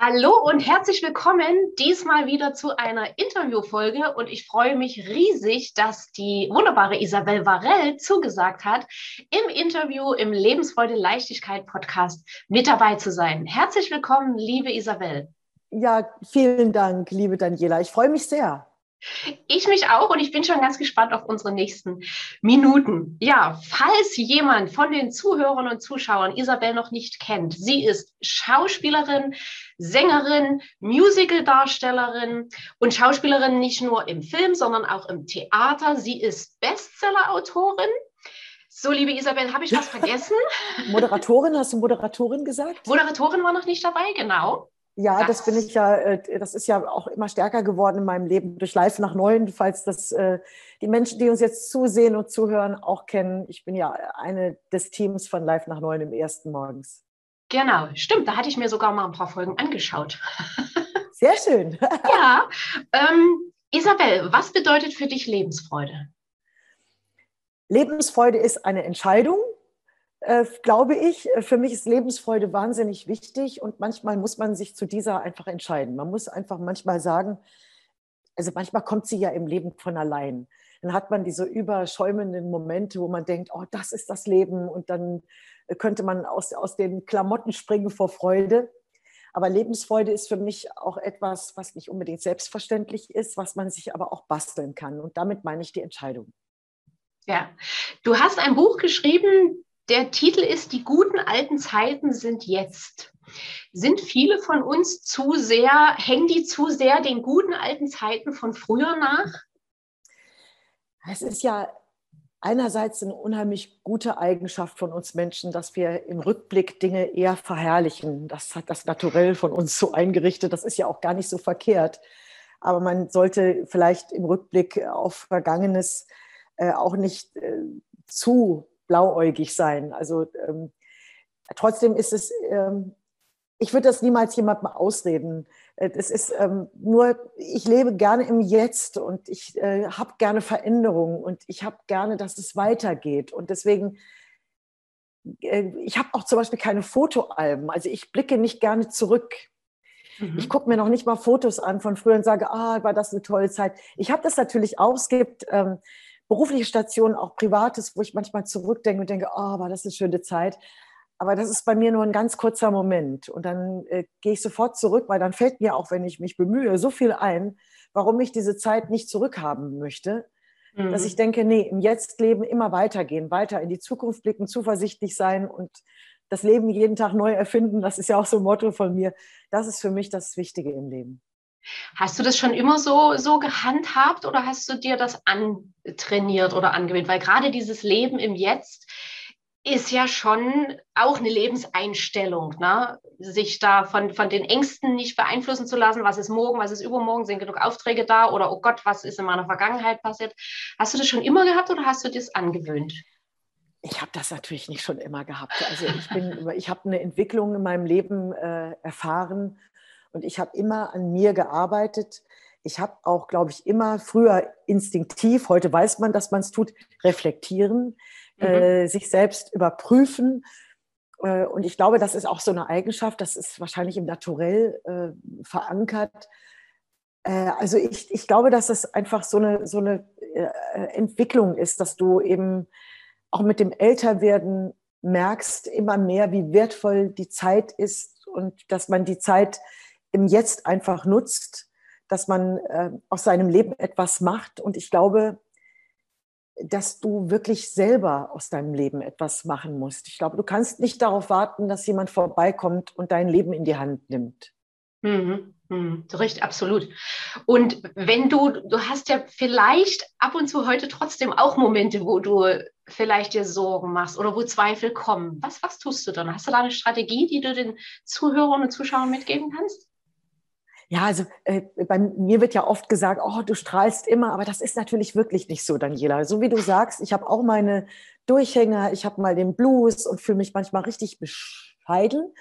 Hallo und herzlich willkommen diesmal wieder zu einer Interviewfolge und ich freue mich riesig, dass die wunderbare Isabel Varell zugesagt hat, im Interview im Lebensfreude Leichtigkeit Podcast mit dabei zu sein. Herzlich willkommen, liebe Isabel. Ja, vielen Dank, liebe Daniela. Ich freue mich sehr. Ich mich auch und ich bin schon ganz gespannt auf unsere nächsten Minuten. Ja, falls jemand von den Zuhörern und Zuschauern Isabel noch nicht kennt, sie ist Schauspielerin, Sängerin, Musicaldarstellerin und Schauspielerin nicht nur im Film, sondern auch im Theater. Sie ist Bestsellerautorin. So, liebe Isabel, habe ich was vergessen? Moderatorin, hast du Moderatorin gesagt? Moderatorin war noch nicht dabei, genau. Ja, das, bin ich ja, äh, das ist ja auch immer stärker geworden in meinem Leben durch Live nach Neuen, falls das äh, die Menschen, die uns jetzt zusehen und zuhören, auch kennen. Ich bin ja eine des Teams von Live nach Neuen im ersten Morgens. Genau, stimmt. Da hatte ich mir sogar mal ein paar Folgen angeschaut. Sehr schön. ja. Ähm, Isabel, was bedeutet für dich Lebensfreude? Lebensfreude ist eine Entscheidung, äh, glaube ich. Für mich ist Lebensfreude wahnsinnig wichtig und manchmal muss man sich zu dieser einfach entscheiden. Man muss einfach manchmal sagen, also manchmal kommt sie ja im Leben von allein. Dann hat man diese überschäumenden Momente, wo man denkt, oh, das ist das Leben und dann könnte man aus, aus den Klamotten springen vor Freude. Aber Lebensfreude ist für mich auch etwas, was nicht unbedingt selbstverständlich ist, was man sich aber auch basteln kann. Und damit meine ich die Entscheidung. Ja, du hast ein Buch geschrieben, der Titel ist Die guten alten Zeiten sind jetzt. Sind viele von uns zu sehr, hängen die zu sehr den guten alten Zeiten von früher nach? Es ist ja einerseits eine unheimlich gute Eigenschaft von uns Menschen, dass wir im Rückblick Dinge eher verherrlichen. Das hat das Naturell von uns so eingerichtet. Das ist ja auch gar nicht so verkehrt. Aber man sollte vielleicht im Rückblick auf Vergangenes äh, auch nicht äh, zu blauäugig sein. Also ähm, trotzdem ist es, ähm, ich würde das niemals jemandem ausreden. Es ist ähm, nur, ich lebe gerne im Jetzt und ich äh, habe gerne Veränderungen und ich habe gerne, dass es weitergeht. Und deswegen, äh, ich habe auch zum Beispiel keine Fotoalben. Also ich blicke nicht gerne zurück. Mhm. Ich gucke mir noch nicht mal Fotos an von früher und sage, ah, war das eine tolle Zeit. Ich habe das natürlich auch. Es gibt ähm, berufliche Stationen, auch privates, wo ich manchmal zurückdenke und denke, oh, war das eine schöne Zeit. Aber das ist bei mir nur ein ganz kurzer Moment. Und dann äh, gehe ich sofort zurück, weil dann fällt mir auch, wenn ich mich bemühe, so viel ein, warum ich diese Zeit nicht zurückhaben möchte. Mhm. Dass ich denke, nee, im Jetzt-Leben immer weitergehen, weiter in die Zukunft blicken, zuversichtlich sein und das Leben jeden Tag neu erfinden. Das ist ja auch so ein Motto von mir. Das ist für mich das Wichtige im Leben. Hast du das schon immer so, so gehandhabt oder hast du dir das antrainiert oder angewöhnt? Weil gerade dieses Leben im Jetzt ist ja schon auch eine Lebenseinstellung, ne? sich da von, von den Ängsten nicht beeinflussen zu lassen, was ist morgen, was ist übermorgen, sind genug Aufträge da oder oh Gott, was ist in meiner Vergangenheit passiert. Hast du das schon immer gehabt oder hast du das angewöhnt? Ich habe das natürlich nicht schon immer gehabt. Also ich ich habe eine Entwicklung in meinem Leben äh, erfahren und ich habe immer an mir gearbeitet. Ich habe auch, glaube ich, immer früher instinktiv, heute weiß man, dass man es tut, reflektieren, mhm. äh, sich selbst überprüfen. Äh, und ich glaube, das ist auch so eine Eigenschaft, das ist wahrscheinlich im Naturell äh, verankert. Äh, also ich, ich glaube, dass es einfach so eine, so eine äh, Entwicklung ist, dass du eben auch mit dem Älterwerden merkst immer mehr, wie wertvoll die Zeit ist und dass man die Zeit im Jetzt einfach nutzt, dass man äh, aus seinem Leben etwas macht. Und ich glaube, dass du wirklich selber aus deinem Leben etwas machen musst. Ich glaube, du kannst nicht darauf warten, dass jemand vorbeikommt und dein Leben in die Hand nimmt. Mhm. Mhm. Recht, absolut. Und wenn du, du hast ja vielleicht ab und zu heute trotzdem auch Momente, wo du vielleicht dir Sorgen machst oder wo Zweifel kommen. Was, was tust du dann? Hast du da eine Strategie, die du den Zuhörern und Zuschauern mitgeben kannst? Ja, also äh, bei mir wird ja oft gesagt, oh, du strahlst immer, aber das ist natürlich wirklich nicht so, Daniela. So wie du sagst, ich habe auch meine Durchhänger, ich habe mal den Blues und fühle mich manchmal richtig bescheiden.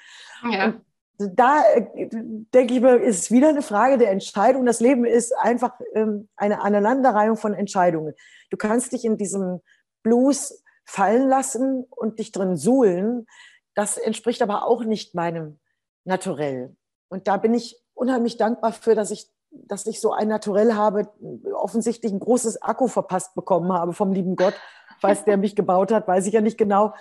Ja. Da äh, denke ich mir, ist es wieder eine Frage der Entscheidung. Das Leben ist einfach ähm, eine Aneinanderreihung von Entscheidungen. Du kannst dich in diesem Blues fallen lassen und dich drin suhlen. Das entspricht aber auch nicht meinem Naturell. Und da bin ich unheimlich dankbar für, dass ich, dass ich so ein Naturell habe, offensichtlich ein großes Akku verpasst bekommen habe vom lieben Gott. Falls der mich gebaut hat, weiß ich ja nicht genau.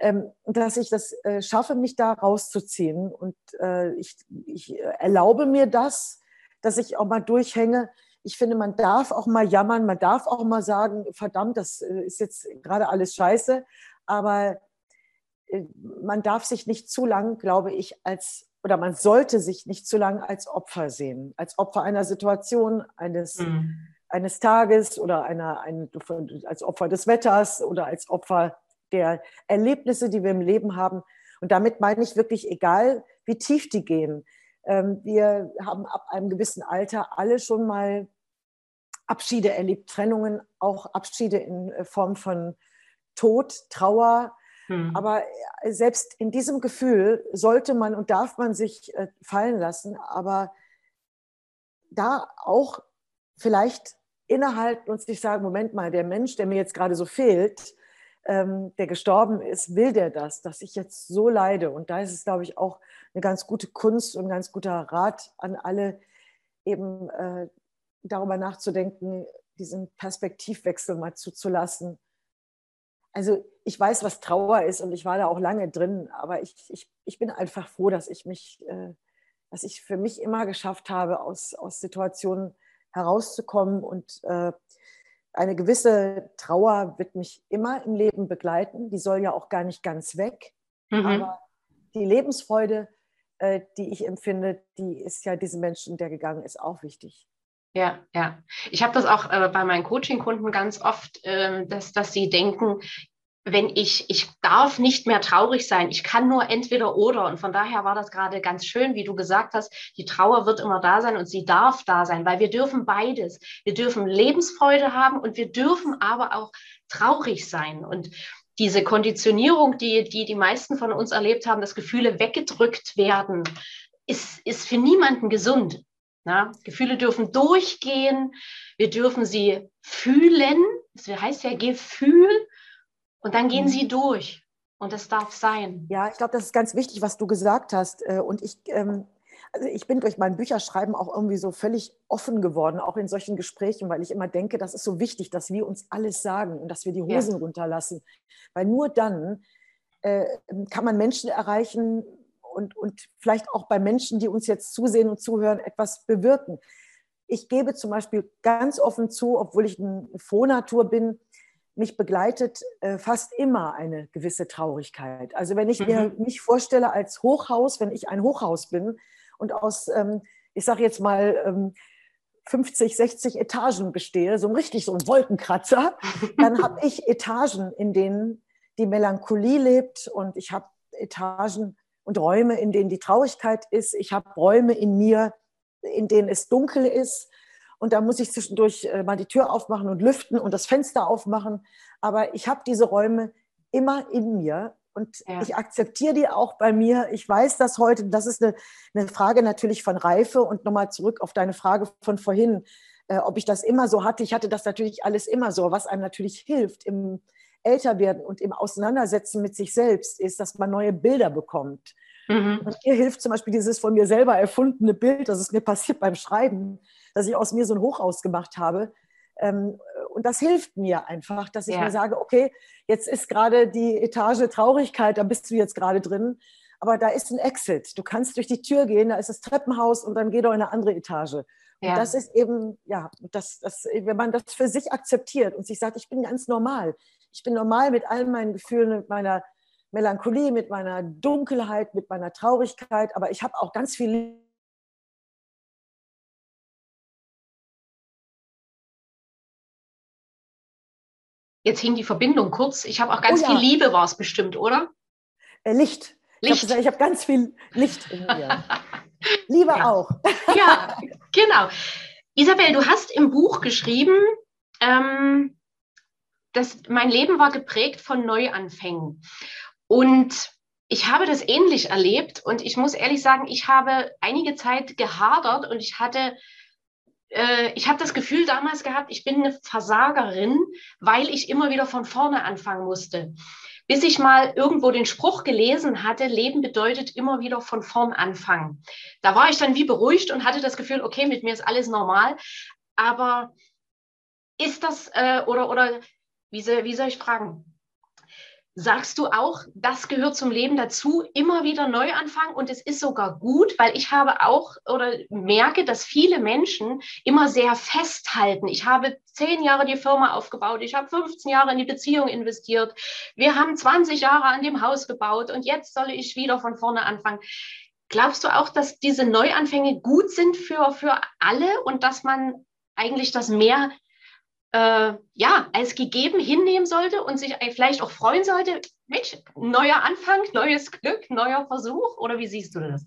Ähm, dass ich das äh, schaffe, mich da rauszuziehen. Und äh, ich, ich erlaube mir das, dass ich auch mal durchhänge. Ich finde, man darf auch mal jammern, man darf auch mal sagen, verdammt, das äh, ist jetzt gerade alles scheiße. Aber man darf sich nicht zu lang, glaube ich, als oder man sollte sich nicht zu lange als Opfer sehen, als Opfer einer Situation, eines, mhm. eines Tages oder einer, ein, als Opfer des Wetters oder als Opfer der Erlebnisse, die wir im Leben haben. Und damit meine ich wirklich, egal wie tief die gehen. Ähm, wir haben ab einem gewissen Alter alle schon mal Abschiede erlebt, Trennungen, auch Abschiede in äh, Form von Tod, Trauer, hm. Aber äh, selbst in diesem Gefühl sollte man und darf man sich äh, fallen lassen, aber da auch vielleicht innehalten und sich sagen, Moment mal, der Mensch, der mir jetzt gerade so fehlt, ähm, der gestorben ist, will der das, dass ich jetzt so leide? Und da ist es, glaube ich, auch eine ganz gute Kunst und ein ganz guter Rat an alle, eben äh, darüber nachzudenken, diesen Perspektivwechsel mal zuzulassen also ich weiß, was Trauer ist und ich war da auch lange drin, aber ich, ich, ich bin einfach froh, dass ich mich, äh, dass ich für mich immer geschafft habe, aus, aus Situationen herauszukommen und äh, eine gewisse Trauer wird mich immer im Leben begleiten. Die soll ja auch gar nicht ganz weg. Mhm. Aber die Lebensfreude, äh, die ich empfinde, die ist ja diesem Menschen, der gegangen ist, auch wichtig. Ja, ja. Ich habe das auch äh, bei meinen Coaching-Kunden ganz oft, äh, dass, dass sie denken, wenn ich, ich darf nicht mehr traurig sein, ich kann nur entweder oder. Und von daher war das gerade ganz schön, wie du gesagt hast, die Trauer wird immer da sein und sie darf da sein, weil wir dürfen beides. Wir dürfen Lebensfreude haben und wir dürfen aber auch traurig sein. Und diese Konditionierung, die, die die meisten von uns erlebt haben, dass Gefühle weggedrückt werden, ist, ist für niemanden gesund. Na, Gefühle dürfen durchgehen, wir dürfen sie fühlen. Das heißt ja Gefühl. Und dann gehen mhm. sie durch. Und das darf sein. Ja, ich glaube, das ist ganz wichtig, was du gesagt hast. Äh, und ich, ähm, also ich bin durch mein Bücherschreiben auch irgendwie so völlig offen geworden, auch in solchen Gesprächen, weil ich immer denke, das ist so wichtig, dass wir uns alles sagen und dass wir die Hosen ja. runterlassen. Weil nur dann äh, kann man Menschen erreichen, und, und vielleicht auch bei Menschen, die uns jetzt zusehen und zuhören, etwas bewirken. Ich gebe zum Beispiel ganz offen zu, obwohl ich eine Frohnatur bin, mich begleitet äh, fast immer eine gewisse Traurigkeit. Also wenn ich mhm. mir mich vorstelle als Hochhaus, wenn ich ein Hochhaus bin und aus, ähm, ich sage jetzt mal, ähm, 50, 60 Etagen bestehe, so richtig so ein Wolkenkratzer, dann habe ich Etagen, in denen die Melancholie lebt und ich habe Etagen, und Räume, in denen die Traurigkeit ist. Ich habe Räume in mir, in denen es dunkel ist. Und da muss ich zwischendurch äh, mal die Tür aufmachen und lüften und das Fenster aufmachen. Aber ich habe diese Räume immer in mir und ja. ich akzeptiere die auch bei mir. Ich weiß das heute, das ist eine, eine Frage natürlich von Reife und nochmal zurück auf deine Frage von vorhin, äh, ob ich das immer so hatte. Ich hatte das natürlich alles immer so, was einem natürlich hilft im, älter werden und im Auseinandersetzen mit sich selbst ist, dass man neue Bilder bekommt. Mhm. Und mir hilft zum Beispiel dieses von mir selber erfundene Bild, das ist mir passiert beim Schreiben, dass ich aus mir so ein Hochhaus gemacht habe. Ähm, und das hilft mir einfach, dass ich ja. mir sage, okay, jetzt ist gerade die Etage Traurigkeit, da bist du jetzt gerade drin, aber da ist ein Exit. Du kannst durch die Tür gehen, da ist das Treppenhaus und dann geh doch in eine andere Etage. Ja. Das ist eben, ja, das, das, wenn man das für sich akzeptiert und sich sagt, ich bin ganz normal. Ich bin normal mit all meinen Gefühlen, mit meiner Melancholie, mit meiner Dunkelheit, mit meiner Traurigkeit, aber ich habe auch ganz viel Jetzt hing die Verbindung kurz. Ich habe auch ganz oh, ja. viel Liebe, war es bestimmt, oder? Äh, Licht. Licht. Ich habe hab ganz viel Licht in mir. Liebe ja. auch. ja, genau. Isabel, du hast im Buch geschrieben, ähm, dass mein Leben war geprägt von Neuanfängen. Und ich habe das ähnlich erlebt und ich muss ehrlich sagen, ich habe einige Zeit gehadert und ich hatte äh, ich habe das Gefühl damals gehabt, ich bin eine Versagerin, weil ich immer wieder von vorne anfangen musste. Bis ich mal irgendwo den Spruch gelesen hatte, Leben bedeutet immer wieder von vorn anfangen. Da war ich dann wie beruhigt und hatte das Gefühl, okay, mit mir ist alles normal. Aber ist das, äh, oder, oder wie soll, wie soll ich fragen? Sagst du auch, das gehört zum Leben dazu, immer wieder neu anfangen und es ist sogar gut, weil ich habe auch oder merke, dass viele Menschen immer sehr festhalten. Ich habe zehn Jahre die Firma aufgebaut, ich habe 15 Jahre in die Beziehung investiert, wir haben 20 Jahre an dem Haus gebaut und jetzt soll ich wieder von vorne anfangen. Glaubst du auch, dass diese Neuanfänge gut sind für, für alle und dass man eigentlich das mehr äh, ja, als gegeben hinnehmen sollte und sich vielleicht auch freuen sollte, Mensch, neuer Anfang, neues Glück, neuer Versuch? Oder wie siehst du das?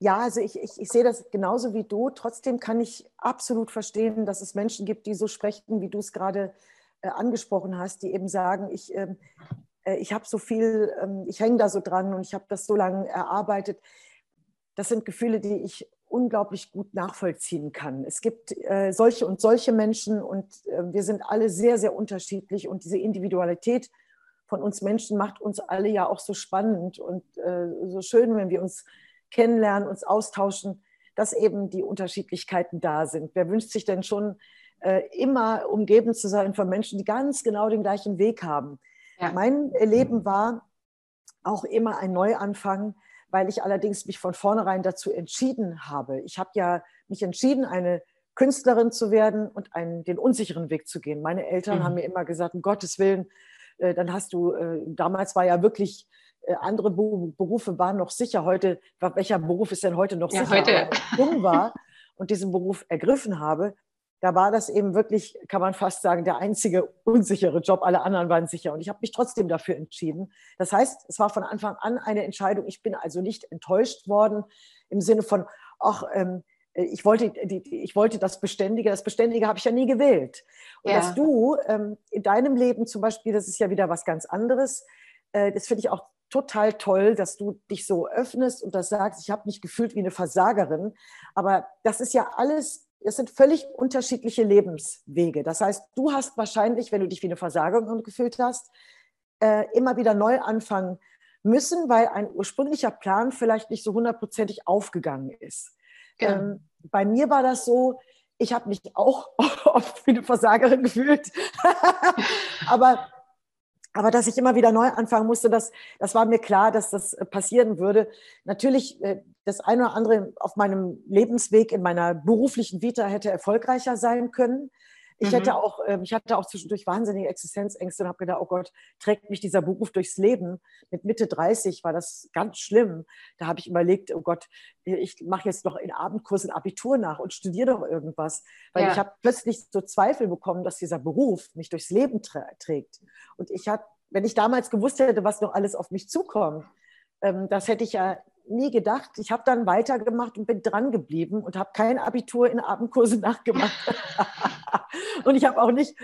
Ja, also ich, ich, ich sehe das genauso wie du. Trotzdem kann ich absolut verstehen, dass es Menschen gibt, die so sprechen, wie du es gerade äh, angesprochen hast, die eben sagen, ich, ähm, äh, ich habe so viel, ähm, ich hänge da so dran und ich habe das so lange erarbeitet. Das sind Gefühle, die ich unglaublich gut nachvollziehen kann. Es gibt äh, solche und solche Menschen und äh, wir sind alle sehr, sehr unterschiedlich und diese Individualität von uns Menschen macht uns alle ja auch so spannend und äh, so schön, wenn wir uns kennenlernen, uns austauschen, dass eben die Unterschiedlichkeiten da sind. Wer wünscht sich denn schon äh, immer umgeben zu sein von Menschen, die ganz genau den gleichen Weg haben? Ja. Mein Leben war auch immer ein Neuanfang weil ich allerdings mich von vornherein dazu entschieden habe. Ich habe ja mich entschieden, eine Künstlerin zu werden und einen, den unsicheren Weg zu gehen. Meine Eltern mhm. haben mir immer gesagt, um Gottes Willen, äh, dann hast du, äh, damals war ja wirklich, äh, andere Berufe waren noch sicher. Heute, welcher Beruf ist denn heute noch ja, sicher? Heute. dumm war und diesen Beruf ergriffen habe, da war das eben wirklich, kann man fast sagen, der einzige unsichere Job. Alle anderen waren sicher. Und ich habe mich trotzdem dafür entschieden. Das heißt, es war von Anfang an eine Entscheidung. Ich bin also nicht enttäuscht worden im Sinne von, ach, ähm, ich wollte, die, ich wollte das Beständige, das Beständige habe ich ja nie gewählt. Und ja. dass du ähm, in deinem Leben zum Beispiel, das ist ja wieder was ganz anderes, äh, das finde ich auch total toll, dass du dich so öffnest und das sagst, ich habe mich gefühlt wie eine Versagerin. Aber das ist ja alles es sind völlig unterschiedliche Lebenswege. Das heißt, du hast wahrscheinlich, wenn du dich wie eine Versagerin gefühlt hast, äh, immer wieder neu anfangen müssen, weil ein ursprünglicher Plan vielleicht nicht so hundertprozentig aufgegangen ist. Genau. Ähm, bei mir war das so, ich habe mich auch oft wie eine Versagerin gefühlt. Aber aber dass ich immer wieder neu anfangen musste, das, das war mir klar, dass das äh, passieren würde. Natürlich, äh, das eine oder andere auf meinem Lebensweg, in meiner beruflichen Vita hätte erfolgreicher sein können. Ich mhm. hätte auch, ähm, ich hatte auch zwischendurch wahnsinnige Existenzängste und habe gedacht, oh Gott, trägt mich dieser Beruf durchs Leben? Mit Mitte 30 war das ganz schlimm. Da habe ich überlegt, oh Gott, ich mache jetzt noch in Abendkursen Abitur nach und studiere doch irgendwas. Weil ja. ich habe plötzlich so Zweifel bekommen, dass dieser Beruf mich durchs Leben trägt. Und ich hatte, wenn ich damals gewusst hätte, was noch alles auf mich zukommt, ähm, das hätte ich ja nie gedacht. Ich habe dann weitergemacht und bin dran geblieben und habe kein Abitur in Abendkurse nachgemacht. und ich habe auch nicht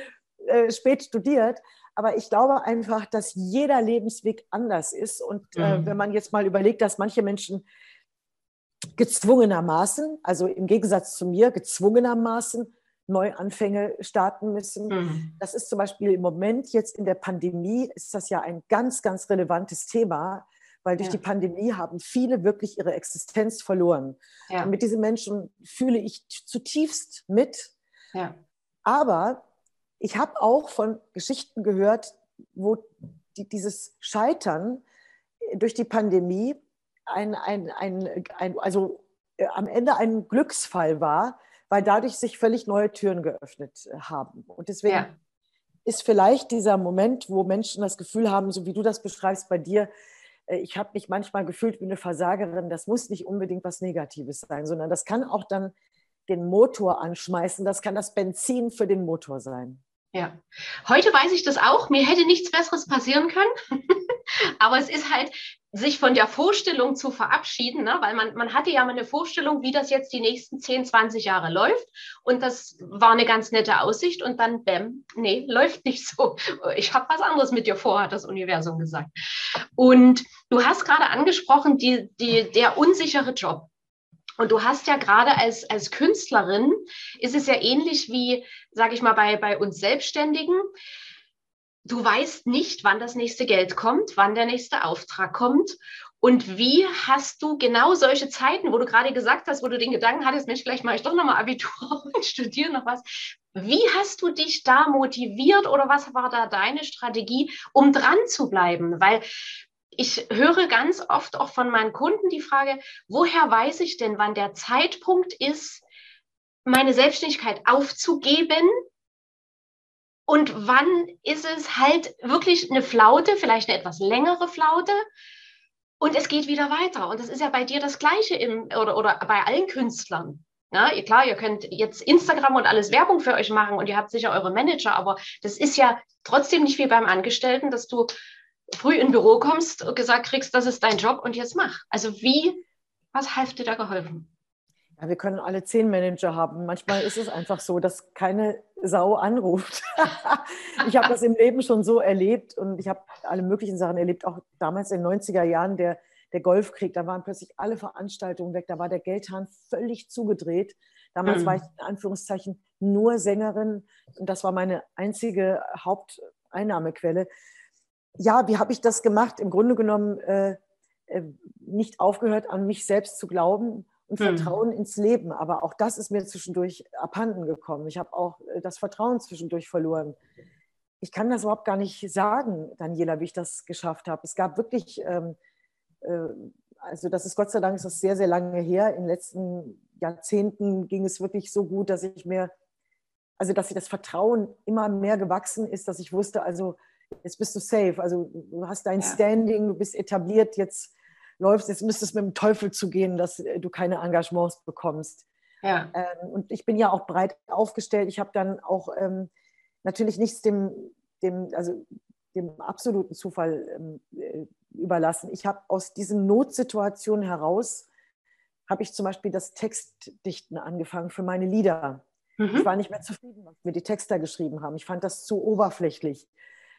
äh, spät studiert. Aber ich glaube einfach, dass jeder Lebensweg anders ist. Und äh, mhm. wenn man jetzt mal überlegt, dass manche Menschen gezwungenermaßen, also im Gegensatz zu mir, gezwungenermaßen Neuanfänge starten müssen. Mhm. Das ist zum Beispiel im Moment jetzt in der Pandemie, ist das ja ein ganz, ganz relevantes Thema weil durch ja. die Pandemie haben viele wirklich ihre Existenz verloren. Ja. Mit diesen Menschen fühle ich zutiefst mit. Ja. Aber ich habe auch von Geschichten gehört, wo die, dieses Scheitern durch die Pandemie ein, ein, ein, ein also äh, am Ende ein Glücksfall war, weil dadurch sich völlig neue Türen geöffnet äh, haben. Und deswegen ja. ist vielleicht dieser Moment, wo Menschen das Gefühl haben, so wie du das beschreibst bei dir, ich habe mich manchmal gefühlt wie eine Versagerin, das muss nicht unbedingt was Negatives sein, sondern das kann auch dann den Motor anschmeißen, das kann das Benzin für den Motor sein. Ja, heute weiß ich das auch. Mir hätte nichts Besseres passieren können. Aber es ist halt, sich von der Vorstellung zu verabschieden, ne? weil man, man hatte ja mal eine Vorstellung, wie das jetzt die nächsten 10, 20 Jahre läuft. Und das war eine ganz nette Aussicht. Und dann, bäm, nee, läuft nicht so. Ich habe was anderes mit dir vor, hat das Universum gesagt. Und du hast gerade angesprochen, die, die, der unsichere Job. Und du hast ja gerade als, als Künstlerin, ist es ja ähnlich wie, sage ich mal, bei, bei uns Selbstständigen. Du weißt nicht, wann das nächste Geld kommt, wann der nächste Auftrag kommt. Und wie hast du genau solche Zeiten, wo du gerade gesagt hast, wo du den Gedanken hattest, Mensch, vielleicht mache ich doch nochmal Abitur und studiere noch was. Wie hast du dich da motiviert oder was war da deine Strategie, um dran zu bleiben? Weil ich höre ganz oft auch von meinen Kunden die Frage, woher weiß ich denn, wann der Zeitpunkt ist, meine Selbstständigkeit aufzugeben? Und wann ist es halt wirklich eine Flaute, vielleicht eine etwas längere Flaute? Und es geht wieder weiter. Und das ist ja bei dir das Gleiche im, oder, oder bei allen Künstlern. Ja, klar, ihr könnt jetzt Instagram und alles Werbung für euch machen und ihr habt sicher eure Manager, aber das ist ja trotzdem nicht wie beim Angestellten, dass du früh in Büro kommst und gesagt kriegst, das ist dein Job und jetzt mach. Also wie, was hat dir da geholfen? Ja, wir können alle zehn Manager haben. Manchmal ist es einfach so, dass keine Sau anruft. ich habe das im Leben schon so erlebt und ich habe alle möglichen Sachen erlebt, auch damals in den 90er Jahren, der, der Golfkrieg, da waren plötzlich alle Veranstaltungen weg, da war der Geldhahn völlig zugedreht. Damals mhm. war ich in Anführungszeichen nur Sängerin und das war meine einzige Haupteinnahmequelle ja, wie habe ich das gemacht? Im Grunde genommen äh, äh, nicht aufgehört, an mich selbst zu glauben und hm. Vertrauen ins Leben. Aber auch das ist mir zwischendurch abhanden gekommen. Ich habe auch äh, das Vertrauen zwischendurch verloren. Ich kann das überhaupt gar nicht sagen, Daniela, wie ich das geschafft habe. Es gab wirklich, ähm, äh, also das ist Gott sei Dank ist das sehr, sehr lange her. In den letzten Jahrzehnten ging es wirklich so gut, dass ich mir, also dass ich das Vertrauen immer mehr gewachsen ist, dass ich wusste, also jetzt bist du safe. Also du hast dein ja. Standing, du bist etabliert, jetzt läufst, jetzt müsstest du mit dem Teufel zugehen, dass äh, du keine Engagements bekommst. Ja. Ähm, und ich bin ja auch breit aufgestellt. Ich habe dann auch ähm, natürlich nichts dem, dem, also dem absoluten Zufall ähm, äh, überlassen. Ich habe aus diesen Notsituationen heraus, habe ich zum Beispiel das Textdichten angefangen für meine Lieder. Mhm. Ich war nicht mehr zufrieden, was mir die Texter geschrieben haben. Ich fand das zu oberflächlich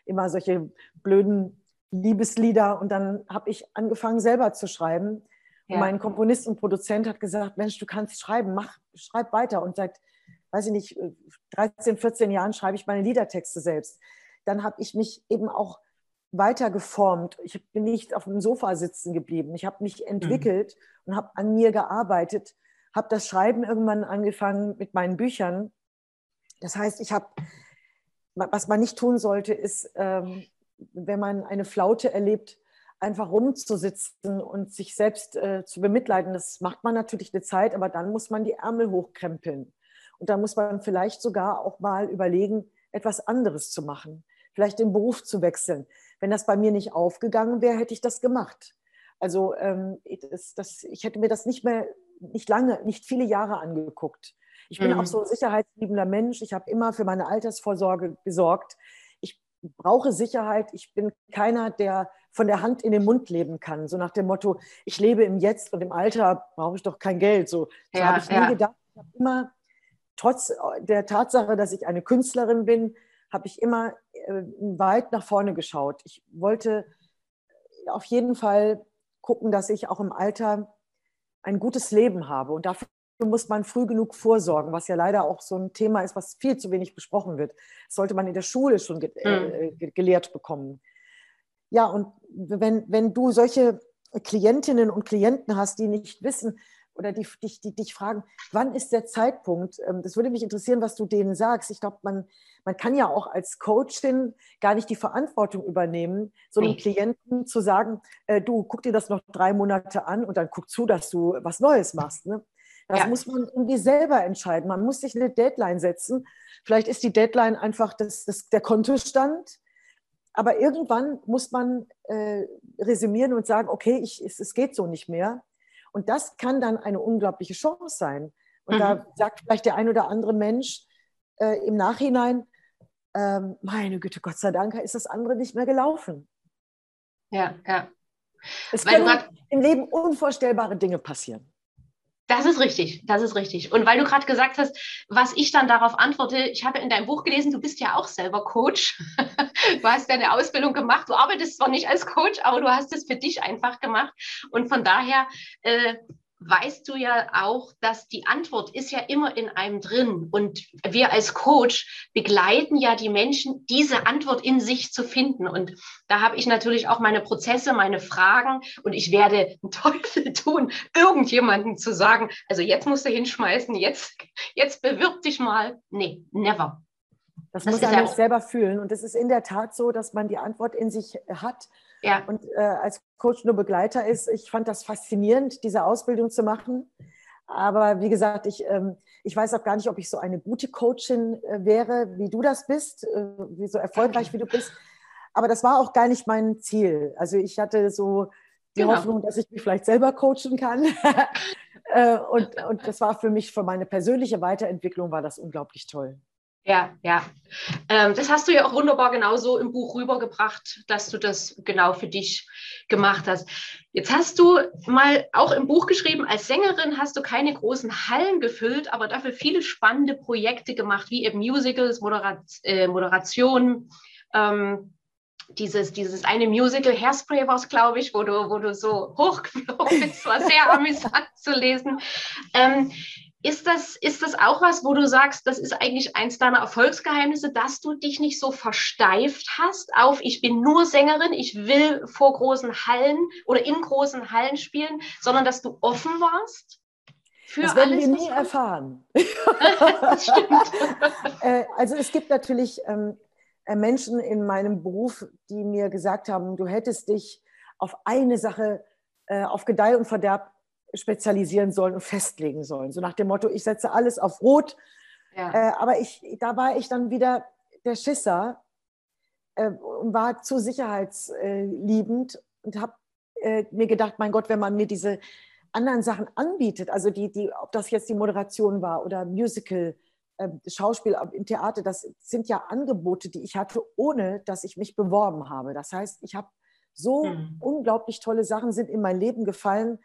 immer solche blöden Liebeslieder. Und dann habe ich angefangen, selber zu schreiben. Ja. Und mein Komponist und Produzent hat gesagt, Mensch, du kannst schreiben, mach, schreib weiter. Und seit, weiß ich nicht, 13, 14 Jahren schreibe ich meine Liedertexte selbst. Dann habe ich mich eben auch weiter geformt. Ich bin nicht auf dem Sofa sitzen geblieben. Ich habe mich entwickelt mhm. und habe an mir gearbeitet, habe das Schreiben irgendwann angefangen mit meinen Büchern. Das heißt, ich habe was man nicht tun sollte, ist, ähm, wenn man eine Flaute erlebt, einfach rumzusitzen und sich selbst äh, zu bemitleiden. Das macht man natürlich eine Zeit, aber dann muss man die Ärmel hochkrempeln. Und dann muss man vielleicht sogar auch mal überlegen, etwas anderes zu machen, vielleicht den Beruf zu wechseln. Wenn das bei mir nicht aufgegangen wäre, hätte ich das gemacht. Also ähm, das, das, ich hätte mir das nicht mehr, nicht lange, nicht viele Jahre angeguckt. Ich bin mhm. auch so ein sicherheitsliebender Mensch. Ich habe immer für meine Altersvorsorge gesorgt. Ich brauche Sicherheit. Ich bin keiner, der von der Hand in den Mund leben kann. So nach dem Motto, ich lebe im Jetzt und im Alter brauche ich doch kein Geld. So, so ja, habe ich nie ja. gedacht. Ich habe immer, trotz der Tatsache, dass ich eine Künstlerin bin, habe ich immer äh, weit nach vorne geschaut. Ich wollte auf jeden Fall gucken, dass ich auch im Alter ein gutes Leben habe. Und dafür muss man früh genug vorsorgen, was ja leider auch so ein Thema ist, was viel zu wenig besprochen wird. Das sollte man in der Schule schon ge äh, hm. gelehrt bekommen. Ja, und wenn, wenn du solche Klientinnen und Klienten hast, die nicht wissen oder die, die, die dich fragen, wann ist der Zeitpunkt? Ähm, das würde mich interessieren, was du denen sagst. Ich glaube, man, man kann ja auch als Coachin gar nicht die Verantwortung übernehmen, so einem Klienten zu sagen, äh, du guck dir das noch drei Monate an und dann guck zu, dass du was Neues machst. Ne? Das ja. muss man irgendwie selber entscheiden. Man muss sich eine Deadline setzen. Vielleicht ist die Deadline einfach das, das, der Kontostand. Aber irgendwann muss man äh, resümieren und sagen, okay, ich, es, es, geht so nicht mehr. Und das kann dann eine unglaubliche Chance sein. Und mhm. da sagt vielleicht der ein oder andere Mensch äh, im Nachhinein, ähm, meine Güte, Gott sei Dank ist das andere nicht mehr gelaufen. Ja, ja. Es Weil können im Leben unvorstellbare Dinge passieren. Das ist richtig, das ist richtig. Und weil du gerade gesagt hast, was ich dann darauf antworte, ich habe in deinem Buch gelesen, du bist ja auch selber Coach. du hast deine Ausbildung gemacht, du arbeitest zwar nicht als Coach, aber du hast es für dich einfach gemacht. Und von daher äh, weißt du ja auch, dass die Antwort ist ja immer in einem drin. Und wir als Coach begleiten ja die Menschen, diese Antwort in sich zu finden. Und da habe ich natürlich auch meine Prozesse, meine Fragen. Und ich werde einen Teufel tun, irgendjemanden zu sagen, also jetzt musst du hinschmeißen, jetzt, jetzt bewirb dich mal. Nee, never. Das, das muss man ja selber fühlen. Und es ist in der Tat so, dass man die Antwort in sich hat ja. und äh, als Coach nur Begleiter ist. Ich fand das faszinierend, diese Ausbildung zu machen. Aber wie gesagt, ich, ähm, ich weiß auch gar nicht, ob ich so eine gute Coachin äh, wäre, wie du das bist, äh, wie so erfolgreich wie du bist. Aber das war auch gar nicht mein Ziel. Also ich hatte so die genau. Hoffnung, dass ich mich vielleicht selber coachen kann. Äh, und, und das war für mich, für meine persönliche Weiterentwicklung, war das unglaublich toll. Ja, ja. Ähm, das hast du ja auch wunderbar genauso im Buch rübergebracht, dass du das genau für dich gemacht hast. Jetzt hast du mal auch im Buch geschrieben, als Sängerin hast du keine großen Hallen gefüllt, aber dafür viele spannende Projekte gemacht, wie eben Musicals, Moderat äh, Moderation. Ähm, dieses, dieses eine Musical, Hairspray war es, glaube ich, wo du, wo du so hochgeflogen bist, war sehr amüsant zu lesen. Ähm, ist das, ist das auch was, wo du sagst, das ist eigentlich eins deiner Erfolgsgeheimnisse, dass du dich nicht so versteift hast auf, ich bin nur Sängerin, ich will vor großen Hallen oder in großen Hallen spielen, sondern dass du offen warst? Für das werden alles, wir nie erfahren. das stimmt. Äh, also es gibt natürlich ähm, äh, Menschen in meinem Beruf, die mir gesagt haben, du hättest dich auf eine Sache äh, auf Gedeih und Verderb spezialisieren sollen und festlegen sollen. So nach dem Motto, ich setze alles auf Rot. Ja. Äh, aber ich, da war ich dann wieder der Schisser äh, und war zu sicherheitsliebend und habe äh, mir gedacht, mein Gott, wenn man mir diese anderen Sachen anbietet, also die, die, ob das jetzt die Moderation war oder Musical, äh, Schauspiel im Theater, das sind ja Angebote, die ich hatte, ohne dass ich mich beworben habe. Das heißt, ich habe so mhm. unglaublich tolle Sachen sind in mein Leben gefallen,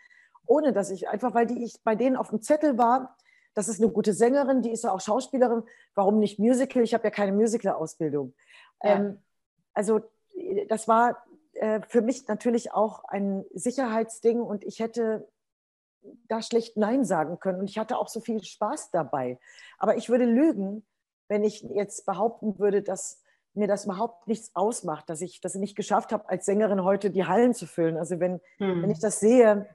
ohne dass ich, einfach weil die ich bei denen auf dem Zettel war, das ist eine gute Sängerin, die ist ja auch Schauspielerin, warum nicht Musical? Ich habe ja keine Musical-Ausbildung. Ja. Ähm, also das war äh, für mich natürlich auch ein Sicherheitsding und ich hätte da schlecht Nein sagen können und ich hatte auch so viel Spaß dabei. Aber ich würde lügen, wenn ich jetzt behaupten würde, dass mir das überhaupt nichts ausmacht, dass ich das nicht geschafft habe, als Sängerin heute die Hallen zu füllen. Also wenn, hm. wenn ich das sehe,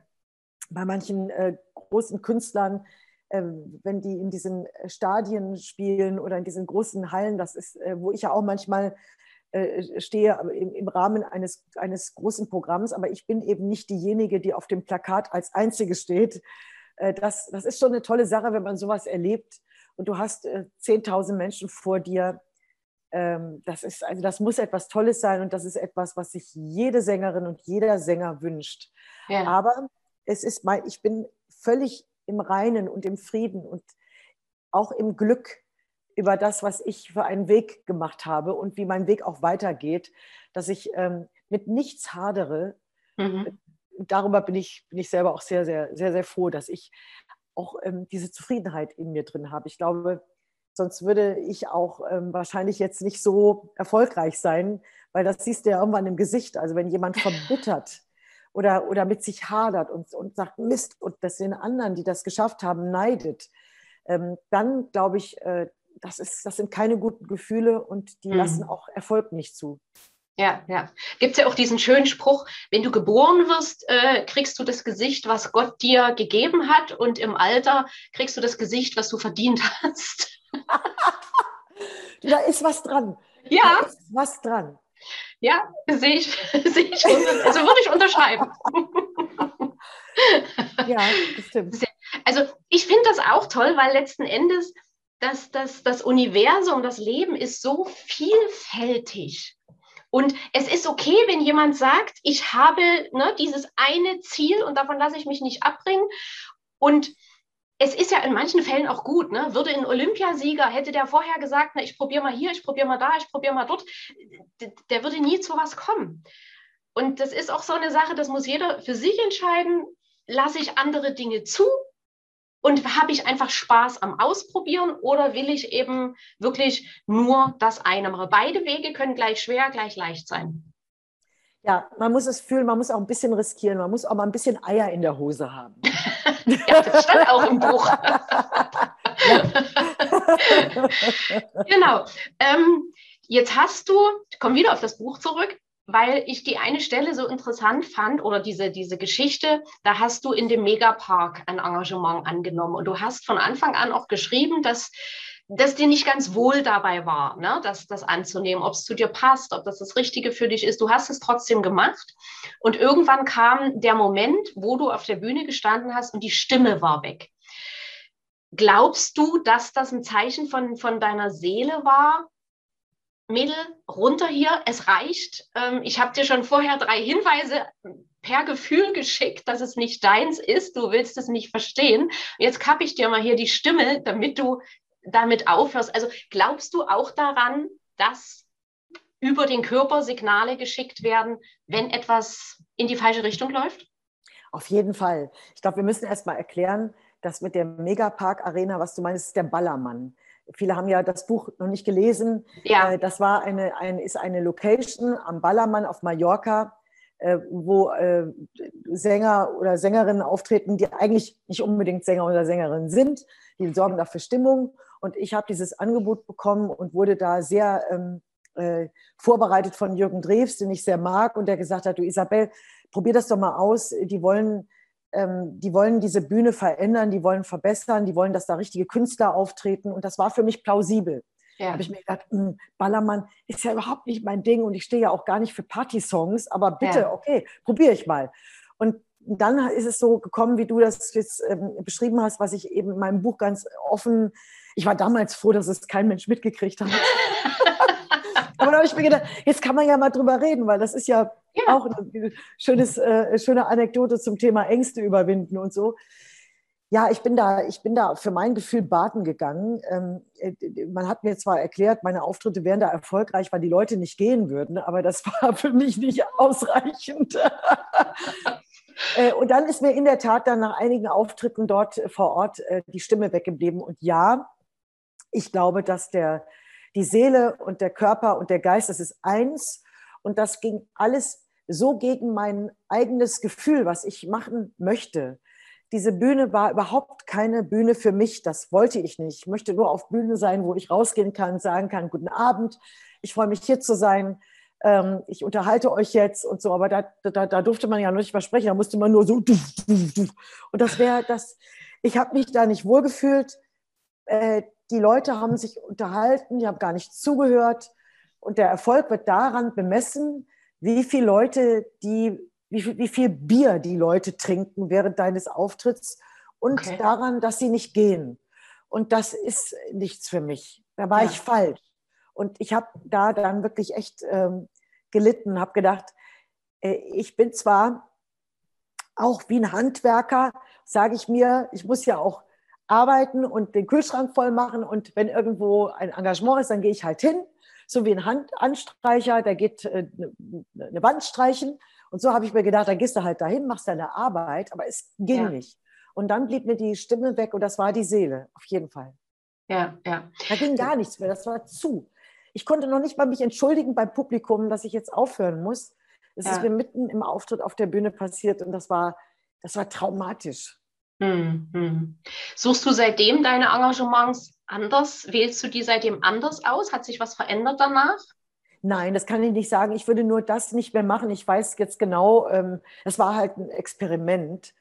bei manchen äh, großen Künstlern, äh, wenn die in diesen Stadien spielen oder in diesen großen Hallen, das ist, äh, wo ich ja auch manchmal äh, stehe im, im, Rahmen eines, eines großen Programms, aber ich bin eben nicht diejenige, die auf dem Plakat als Einzige steht. Äh, das, das ist schon eine tolle Sache, wenn man sowas erlebt und du hast 10.000 äh, Menschen vor dir. Ähm, das, ist, also das muss etwas Tolles sein und das ist etwas, was sich jede Sängerin und jeder Sänger wünscht. Ja. Aber es ist mein, ich bin völlig im Reinen und im Frieden und auch im Glück über das, was ich für einen Weg gemacht habe und wie mein Weg auch weitergeht, dass ich ähm, mit nichts hadere. Mhm. Darüber bin ich, bin ich selber auch sehr, sehr, sehr, sehr froh, dass ich auch ähm, diese Zufriedenheit in mir drin habe. Ich glaube, sonst würde ich auch ähm, wahrscheinlich jetzt nicht so erfolgreich sein, weil das siehst du ja irgendwann im Gesicht. Also wenn jemand verbittert oder, oder mit sich hadert und, und sagt Mist und das den anderen, die das geschafft haben, neidet, ähm, dann glaube ich, äh, das, ist, das sind keine guten Gefühle und die mhm. lassen auch Erfolg nicht zu. Ja, ja. Gibt es ja auch diesen schönen Spruch, wenn du geboren wirst, äh, kriegst du das Gesicht, was Gott dir gegeben hat und im Alter kriegst du das Gesicht, was du verdient hast. da ist was dran. Ja. Da ist was dran. Ja, sehe ich, sehe ich, also würde ich unterschreiben. ja, das stimmt. Also ich finde das auch toll, weil letzten Endes das, das, das Universum, das Leben ist so vielfältig. Und es ist okay, wenn jemand sagt, ich habe ne, dieses eine Ziel und davon lasse ich mich nicht abbringen. Und es ist ja in manchen Fällen auch gut, ne? Würde ein Olympiasieger, hätte der vorher gesagt, na, ich probiere mal hier, ich probiere mal da, ich probiere mal dort, der würde nie zu was kommen. Und das ist auch so eine Sache, das muss jeder für sich entscheiden. Lasse ich andere Dinge zu und habe ich einfach Spaß am Ausprobieren oder will ich eben wirklich nur das eine machen? Beide Wege können gleich schwer, gleich leicht sein. Ja, man muss es fühlen, man muss auch ein bisschen riskieren, man muss auch mal ein bisschen Eier in der Hose haben. ja, das stand auch im Buch. genau. Ähm, jetzt hast du, ich komme wieder auf das Buch zurück, weil ich die eine Stelle so interessant fand oder diese, diese Geschichte, da hast du in dem Megapark ein Engagement angenommen und du hast von Anfang an auch geschrieben, dass dass dir nicht ganz wohl dabei war, ne? das, das anzunehmen, ob es zu dir passt, ob das das Richtige für dich ist. Du hast es trotzdem gemacht. Und irgendwann kam der Moment, wo du auf der Bühne gestanden hast und die Stimme war weg. Glaubst du, dass das ein Zeichen von, von deiner Seele war? Mädel, runter hier, es reicht. Ähm, ich habe dir schon vorher drei Hinweise per Gefühl geschickt, dass es nicht deins ist. Du willst es nicht verstehen. Jetzt kappe ich dir mal hier die Stimme, damit du damit aufhörst. Also glaubst du auch daran, dass über den Körper Signale geschickt werden, wenn etwas in die falsche Richtung läuft? Auf jeden Fall. Ich glaube, wir müssen erst mal erklären, dass mit der Megapark Arena, was du meinst, ist der Ballermann. Viele haben ja das Buch noch nicht gelesen. Ja. Äh, das war eine, eine, ist eine Location am Ballermann auf Mallorca, äh, wo äh, Sänger oder Sängerinnen auftreten, die eigentlich nicht unbedingt Sänger oder Sängerinnen sind. Die sorgen dafür Stimmung. Und ich habe dieses Angebot bekommen und wurde da sehr ähm, äh, vorbereitet von Jürgen Drews, den ich sehr mag und der gesagt hat, du Isabel, probier das doch mal aus. Die wollen, ähm, die wollen diese Bühne verändern, die wollen verbessern, die wollen, dass da richtige Künstler auftreten. Und das war für mich plausibel. Ja. habe ich mir gedacht, hm, Ballermann ist ja überhaupt nicht mein Ding und ich stehe ja auch gar nicht für Party-Songs, aber bitte, ja. okay, probiere ich mal. Und dann ist es so gekommen, wie du das jetzt ähm, beschrieben hast, was ich eben in meinem Buch ganz offen ich war damals froh, dass es kein Mensch mitgekriegt hat. Aber da habe ich mir gedacht, jetzt kann man ja mal drüber reden, weil das ist ja, ja. auch eine schönes, äh, schöne Anekdote zum Thema Ängste überwinden und so. Ja, ich bin da, ich bin da für mein Gefühl baden gegangen. Ähm, äh, man hat mir zwar erklärt, meine Auftritte wären da erfolgreich, weil die Leute nicht gehen würden, aber das war für mich nicht ausreichend. Äh, und dann ist mir in der Tat dann nach einigen Auftritten dort vor Ort äh, die Stimme weggeblieben. Und ja, ich glaube, dass der, die Seele und der Körper und der Geist, das ist eins. Und das ging alles so gegen mein eigenes Gefühl, was ich machen möchte. Diese Bühne war überhaupt keine Bühne für mich. Das wollte ich nicht. Ich möchte nur auf Bühne sein, wo ich rausgehen kann, sagen kann, guten Abend, ich freue mich hier zu sein. Ähm, ich unterhalte euch jetzt und so. Aber da, da, da durfte man ja noch nicht mal sprechen. Da musste man nur so. Und das wäre das. Ich habe mich da nicht wohlgefühlt. Die Leute haben sich unterhalten, die haben gar nicht zugehört. Und der Erfolg wird daran bemessen, wie viele Leute, die, wie viel, wie viel Bier die Leute trinken während deines Auftritts und okay. daran, dass sie nicht gehen. Und das ist nichts für mich. Da war ja. ich falsch. Und ich habe da dann wirklich echt ähm, gelitten, habe gedacht, äh, ich bin zwar auch wie ein Handwerker, sage ich mir, ich muss ja auch arbeiten und den Kühlschrank voll machen. Und wenn irgendwo ein Engagement ist, dann gehe ich halt hin, so wie ein Handanstreicher, der geht äh, eine Wand streichen. Und so habe ich mir gedacht, da gehst du halt dahin, machst deine Arbeit, aber es ging ja. nicht. Und dann blieb mir die Stimme weg und das war die Seele, auf jeden Fall. Ja, ja. Da ging gar nichts mehr, das war zu. Ich konnte noch nicht mal mich entschuldigen beim Publikum, dass ich jetzt aufhören muss. Es ja. ist mir mitten im Auftritt auf der Bühne passiert und das war, das war traumatisch. Mhm. Suchst du seitdem deine Engagements anders? Wählst du die seitdem anders aus? Hat sich was verändert danach? Nein, das kann ich nicht sagen. Ich würde nur das nicht mehr machen. Ich weiß jetzt genau, ähm, das war halt ein Experiment.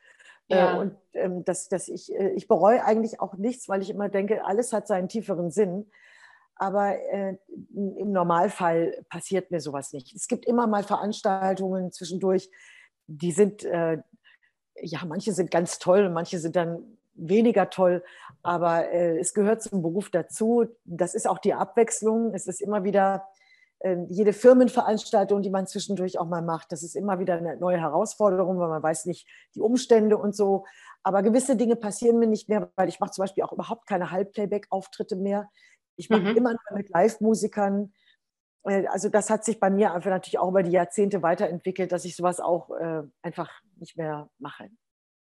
Äh, ja. Und ähm, das, das ich, äh, ich bereue eigentlich auch nichts, weil ich immer denke, alles hat seinen tieferen Sinn. Aber äh, im Normalfall passiert mir sowas nicht. Es gibt immer mal Veranstaltungen zwischendurch, die sind, äh, ja, manche sind ganz toll manche sind dann weniger toll, aber äh, es gehört zum Beruf dazu. Das ist auch die Abwechslung. Es ist immer wieder äh, jede Firmenveranstaltung, die man zwischendurch auch mal macht, das ist immer wieder eine neue Herausforderung, weil man weiß nicht die Umstände und so. Aber gewisse Dinge passieren mir nicht mehr, weil ich mache zum Beispiel auch überhaupt keine Halbplayback-Auftritte mehr. Ich mache mhm. immer nur mit Live-Musikern. Äh, also das hat sich bei mir einfach natürlich auch über die Jahrzehnte weiterentwickelt, dass ich sowas auch äh, einfach nicht mehr mache.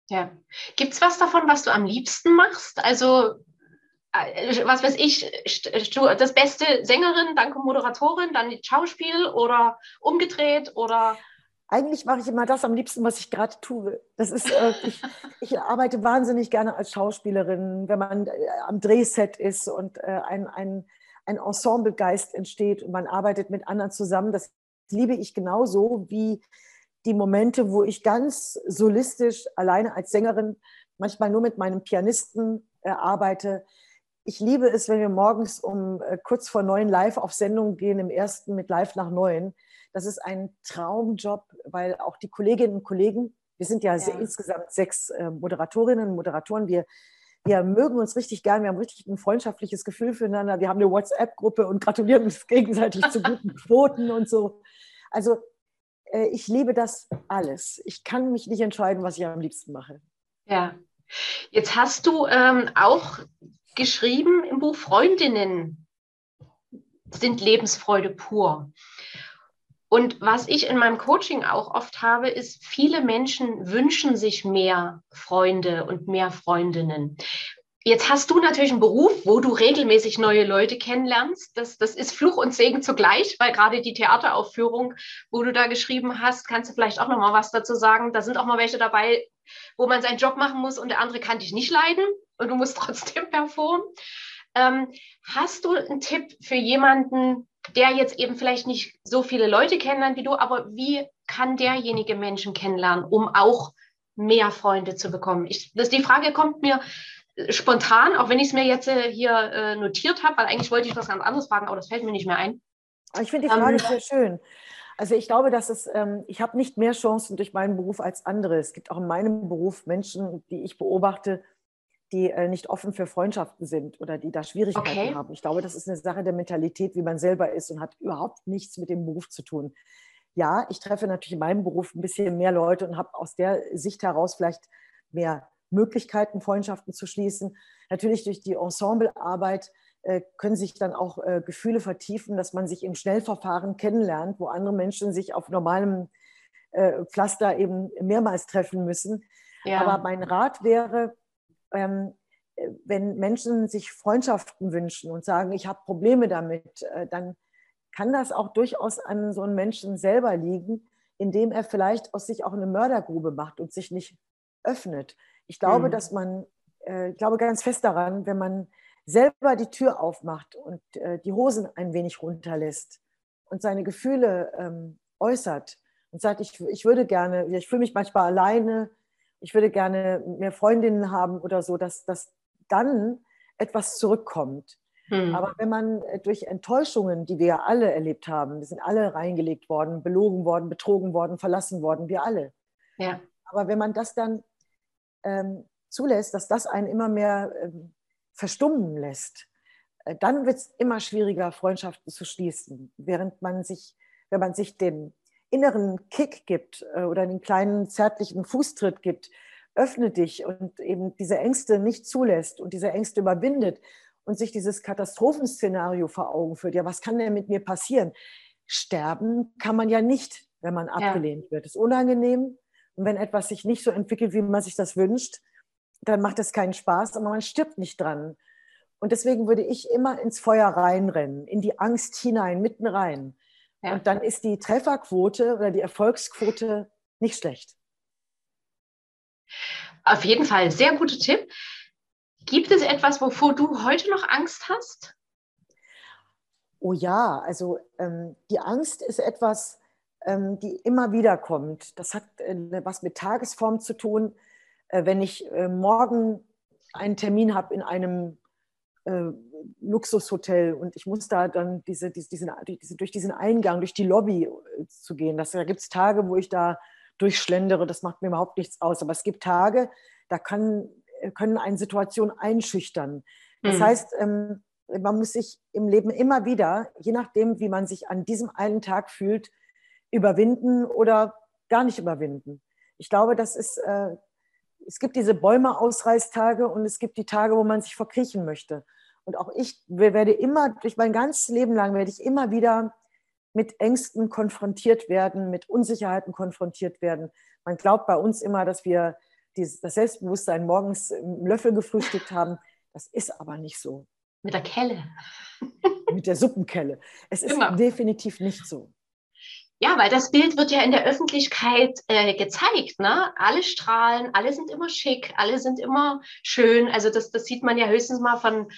Ja. Gibt es was davon, was du am liebsten machst? Also äh, was weiß ich, das beste Sängerin, dann Moderatorin, dann Schauspiel oder umgedreht oder eigentlich mache ich immer das am liebsten, was ich gerade tue. Das ist, äh, ich, ich, arbeite wahnsinnig gerne als Schauspielerin, wenn man äh, am Drehset ist und äh, ein, ein, ein Ensemblegeist entsteht und man arbeitet mit anderen zusammen. Das liebe ich genauso wie die Momente, wo ich ganz solistisch alleine als Sängerin, manchmal nur mit meinem Pianisten äh, arbeite. Ich liebe es, wenn wir morgens um äh, kurz vor neun live auf Sendung gehen, im ersten mit Live nach neun das ist ein Traumjob, weil auch die Kolleginnen und Kollegen, wir sind ja, ja. insgesamt sechs äh, Moderatorinnen und Moderatoren, wir, wir mögen uns richtig gern, wir haben richtig ein freundschaftliches Gefühl füreinander, wir haben eine WhatsApp-Gruppe und gratulieren uns gegenseitig zu guten Quoten und so. Also äh, ich liebe das alles. Ich kann mich nicht entscheiden, was ich am liebsten mache. Ja. Jetzt hast du ähm, auch geschrieben im Buch Freundinnen sind Lebensfreude pur. Und was ich in meinem Coaching auch oft habe, ist, viele Menschen wünschen sich mehr Freunde und mehr Freundinnen. Jetzt hast du natürlich einen Beruf, wo du regelmäßig neue Leute kennenlernst. Das, das ist Fluch und Segen zugleich, weil gerade die Theateraufführung, wo du da geschrieben hast, kannst du vielleicht auch noch mal was dazu sagen. Da sind auch mal welche dabei, wo man seinen Job machen muss und der andere kann dich nicht leiden und du musst trotzdem performen. Ähm, hast du einen Tipp für jemanden, der jetzt eben vielleicht nicht so viele Leute kennenlernt wie du, aber wie kann derjenige Menschen kennenlernen, um auch mehr Freunde zu bekommen? Ich, das, die Frage kommt mir spontan, auch wenn ich es mir jetzt äh, hier äh, notiert habe, weil eigentlich wollte ich was ganz anderes fragen, aber das fällt mir nicht mehr ein. Ich finde die Frage ähm, sehr schön. Also ich glaube, dass es, ähm, ich habe nicht mehr Chancen durch meinen Beruf als andere. Es gibt auch in meinem Beruf Menschen, die ich beobachte, die äh, nicht offen für Freundschaften sind oder die da Schwierigkeiten okay. haben. Ich glaube, das ist eine Sache der Mentalität, wie man selber ist und hat überhaupt nichts mit dem Beruf zu tun. Ja, ich treffe natürlich in meinem Beruf ein bisschen mehr Leute und habe aus der Sicht heraus vielleicht mehr Möglichkeiten, Freundschaften zu schließen. Natürlich durch die Ensemblearbeit äh, können sich dann auch äh, Gefühle vertiefen, dass man sich im Schnellverfahren kennenlernt, wo andere Menschen sich auf normalem Pflaster eben mehrmals treffen müssen. Ja. Aber mein Rat wäre, wenn Menschen sich Freundschaften wünschen und sagen, ich habe Probleme damit, äh, dann kann das auch durchaus an so einem Menschen selber liegen, indem er vielleicht aus sich auch eine Mördergrube macht und sich nicht öffnet. Ich glaube, mhm. dass man, äh, ich glaube ganz fest daran, wenn man selber die Tür aufmacht und äh, die Hosen ein wenig runterlässt und seine Gefühle ähm, äußert und sagt, ich, ich würde gerne, ich fühle mich manchmal alleine, ich würde gerne mehr Freundinnen haben oder so, dass, dass dann etwas zurückkommt. Hm. Aber wenn man äh, durch Enttäuschungen, die wir ja alle erlebt haben, wir sind alle reingelegt worden, belogen worden, betrogen worden, verlassen worden, wir alle. Ja. Aber wenn man das dann ähm, zulässt, dass das einen immer mehr ähm, verstummen lässt, äh, dann wird es immer schwieriger, Freundschaften zu schließen, während man sich, wenn man sich den inneren Kick gibt äh, oder einen kleinen zärtlichen Fußtritt gibt, öffne dich und eben diese Ängste nicht zulässt und diese Ängste überwindet und sich dieses Katastrophenszenario vor Augen führt. Ja, was kann denn mit mir passieren? Sterben kann man ja nicht, wenn man abgelehnt ja. wird. Das ist unangenehm. Und wenn etwas sich nicht so entwickelt, wie man sich das wünscht, dann macht es keinen Spaß, aber man stirbt nicht dran. Und deswegen würde ich immer ins Feuer reinrennen, in die Angst hinein, mitten rein. Ja. Und dann ist die Trefferquote oder die Erfolgsquote nicht schlecht. Auf jeden Fall, sehr guter Tipp. Gibt es etwas, wovor du heute noch Angst hast? Oh ja, also ähm, die Angst ist etwas, ähm, die immer wieder kommt. Das hat äh, was mit Tagesform zu tun. Äh, wenn ich äh, morgen einen Termin habe in einem äh, Luxushotel und ich muss da dann diese, diese, diesen, diese, durch diesen Eingang, durch die Lobby äh, zu gehen. Das, da gibt es Tage, wo ich da durchschlendere, das macht mir überhaupt nichts aus. Aber es gibt Tage, da kann können eine Situation einschüchtern. Das mhm. heißt, ähm, man muss sich im Leben immer wieder, je nachdem, wie man sich an diesem einen Tag fühlt, überwinden oder gar nicht überwinden. Ich glaube, das ist, äh, es gibt diese Bäume-Ausreißtage und es gibt die Tage, wo man sich verkriechen möchte. Und auch ich werde immer, durch mein ganzes Leben lang, werde ich immer wieder mit Ängsten konfrontiert werden, mit Unsicherheiten konfrontiert werden. Man glaubt bei uns immer, dass wir dieses, das Selbstbewusstsein morgens im Löffel gefrühstückt haben. Das ist aber nicht so. Mit der Kelle. Mit der Suppenkelle. Es ist genau. definitiv nicht so. Ja, weil das Bild wird ja in der Öffentlichkeit äh, gezeigt. Ne? Alle strahlen, alle sind immer schick, alle sind immer schön. Also das, das sieht man ja höchstens mal von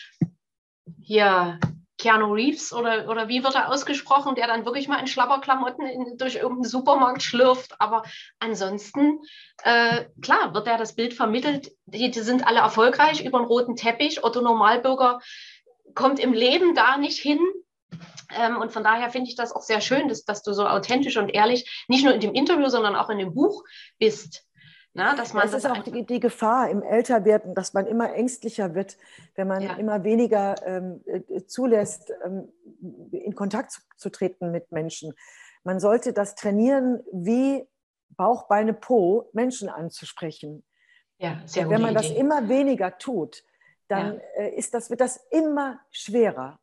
hier Keanu Reeves oder, oder wie wird er ausgesprochen, der dann wirklich mal in Schlapperklamotten in, durch irgendeinen Supermarkt schlürft. Aber ansonsten, äh, klar, wird ja das Bild vermittelt, die, die sind alle erfolgreich über einen roten Teppich. Otto Normalbürger kommt im Leben da nicht hin. Ähm, und von daher finde ich das auch sehr schön, dass, dass du so authentisch und ehrlich nicht nur in dem Interview, sondern auch in dem Buch bist. Na, dass man das, das ist auch die, die, Gefahr im Älterwerden, dass man immer ängstlicher wird, wenn man ja. immer weniger ähm, äh, zulässt, ähm, in Kontakt zu, zu, treten mit Menschen. Man sollte das trainieren, wie Bauch, Beine, Po Menschen anzusprechen. Ja, sehr wenn man Idee. das immer weniger tut, dann ja. äh, ist das, wird das immer schwerer.